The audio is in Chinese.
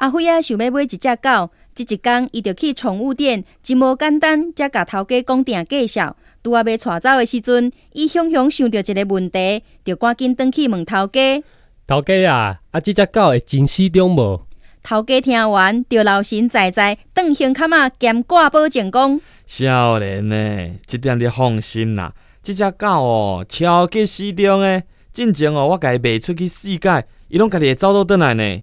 阿辉啊，想要买一只狗，即一天伊就去宠物店，真无简单，才甲头家讲定介绍。拄啊要带走的时阵，伊雄雄想到一个问题，就赶紧登去问头家。头家啊，啊，即只狗会真死中无？头家听完，就老神在在，邓胸卡嘛兼挂保证讲：“少年呢、这，即点你放心啦，即只狗哦，超级死忠诶。进前哦，我家卖出去世界，伊拢家己会走倒倒来呢、